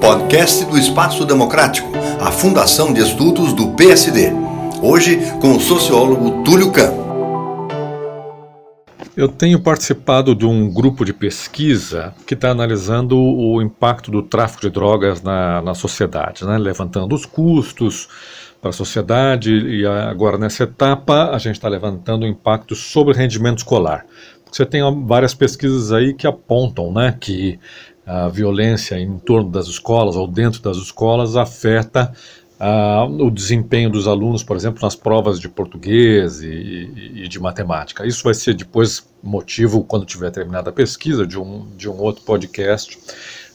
Podcast do Espaço Democrático, a Fundação de Estudos do PSD. Hoje com o sociólogo Túlio Campos. Eu tenho participado de um grupo de pesquisa que está analisando o impacto do tráfico de drogas na, na sociedade, né? levantando os custos para a sociedade e agora nessa etapa a gente está levantando o impacto sobre o rendimento escolar. Você tem várias pesquisas aí que apontam né, que a violência em torno das escolas ou dentro das escolas afeta o desempenho dos alunos, por exemplo, nas provas de português e, e, de matemática. Isso vai ser depois motivo, quando tiver terminada a pesquisa, de um, de um outro podcast.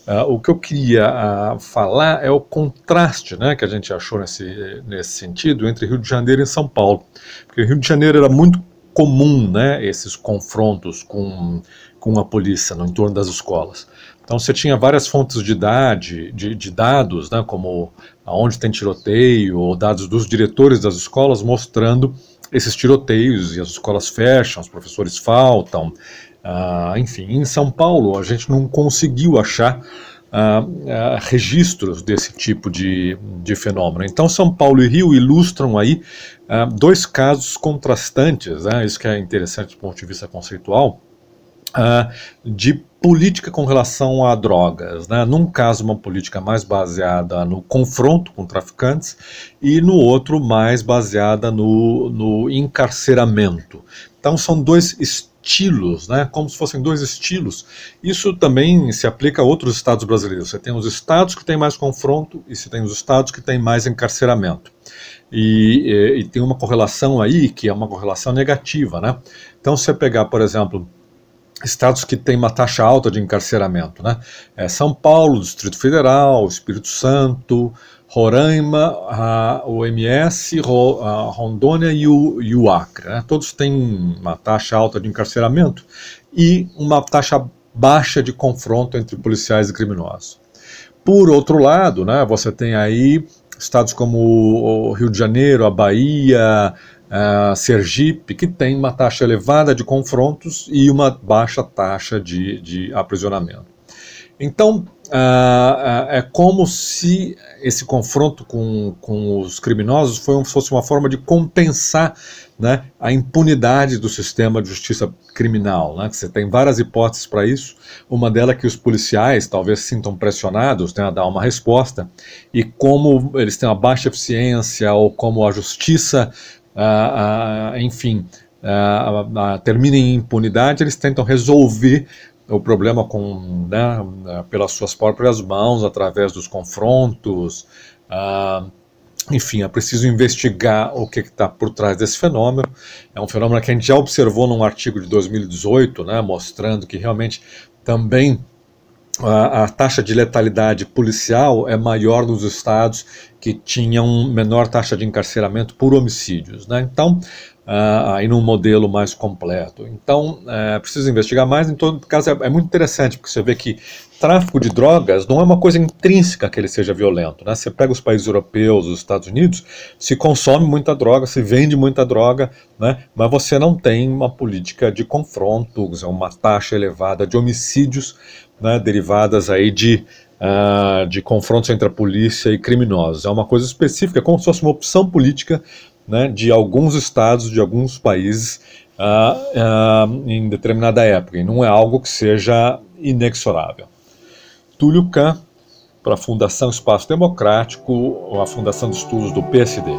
Uh, o que eu queria uh, falar é o contraste né, que a gente achou nesse, nesse sentido entre Rio de Janeiro e São Paulo. Porque Rio de Janeiro era muito comum né, esses confrontos com, com a polícia no entorno das escolas. Então você tinha várias fontes de, idade, de, de dados, né, como aonde tem tiroteio, ou dados dos diretores das escolas mostrando esses tiroteios, e as escolas fecham, os professores faltam. Uh, enfim, em São Paulo a gente não conseguiu achar registros desse tipo de, de fenômeno. Então São Paulo e Rio ilustram aí dois casos contrastantes, né, isso que é interessante do ponto de vista conceitual, de política com relação a drogas. Né? Num caso, uma política mais baseada no confronto com traficantes e no outro, mais baseada no, no encarceramento. Então, são dois estilos, né? como se fossem dois estilos. Isso também se aplica a outros estados brasileiros. Você tem os estados que têm mais confronto e você tem os estados que têm mais encarceramento. E, e, e tem uma correlação aí que é uma correlação negativa. Né? Então, se você pegar, por exemplo, estados que têm uma taxa alta de encarceramento, né? É São Paulo, Distrito Federal, Espírito Santo, Roraima, a, o MS, Ro, a Rondônia e o, e o Acre. Né? Todos têm uma taxa alta de encarceramento e uma taxa baixa de confronto entre policiais e criminosos. Por outro lado, né, você tem aí estados como o Rio de Janeiro, a Bahia, uh, Sergipe, que tem uma taxa elevada de confrontos e uma baixa taxa de, de aprisionamento. Então, uh, uh, é como se esse confronto com, com os criminosos foi, fosse uma forma de compensar né, a impunidade do sistema de justiça criminal. Né, você tem várias hipóteses para isso. Uma delas é que os policiais talvez se sintam pressionados né, a dar uma resposta, e como eles têm uma baixa eficiência, ou como a justiça uh, enfim, termina em impunidade, eles tentam resolver o problema com, né, pelas suas próprias mãos, através dos confrontos. enfim, é preciso investigar o que está por trás desse fenômeno. É um fenômeno que a gente já observou num artigo de 2018, né, mostrando que realmente também a, a, taxa de letalidade policial é maior nos estados que tinham menor taxa de encarceramento por homicídios. Né? Então, uh, aí num modelo mais completo. Então, é preciso investigar mais. Em todo caso, é, é, muito interessante, porque você vê que tráfico de drogas não é uma coisa intrínseca que ele seja violento. Né? Você pega os países europeus, os Estados Unidos, se consome muita droga, se vende muita droga, né? mas você não tem uma política de confronto, uma taxa elevada de homicídios né, derivadas aí de, uh, de confrontos entre a polícia e criminosos. É uma coisa específica, como se fosse uma opção política né, de alguns estados, de alguns países uh, uh, em determinada época, e não é algo que seja inexorável. Túlio Kahn, para a Fundação Espaço Democrático, a Fundação de Estudos do PSD.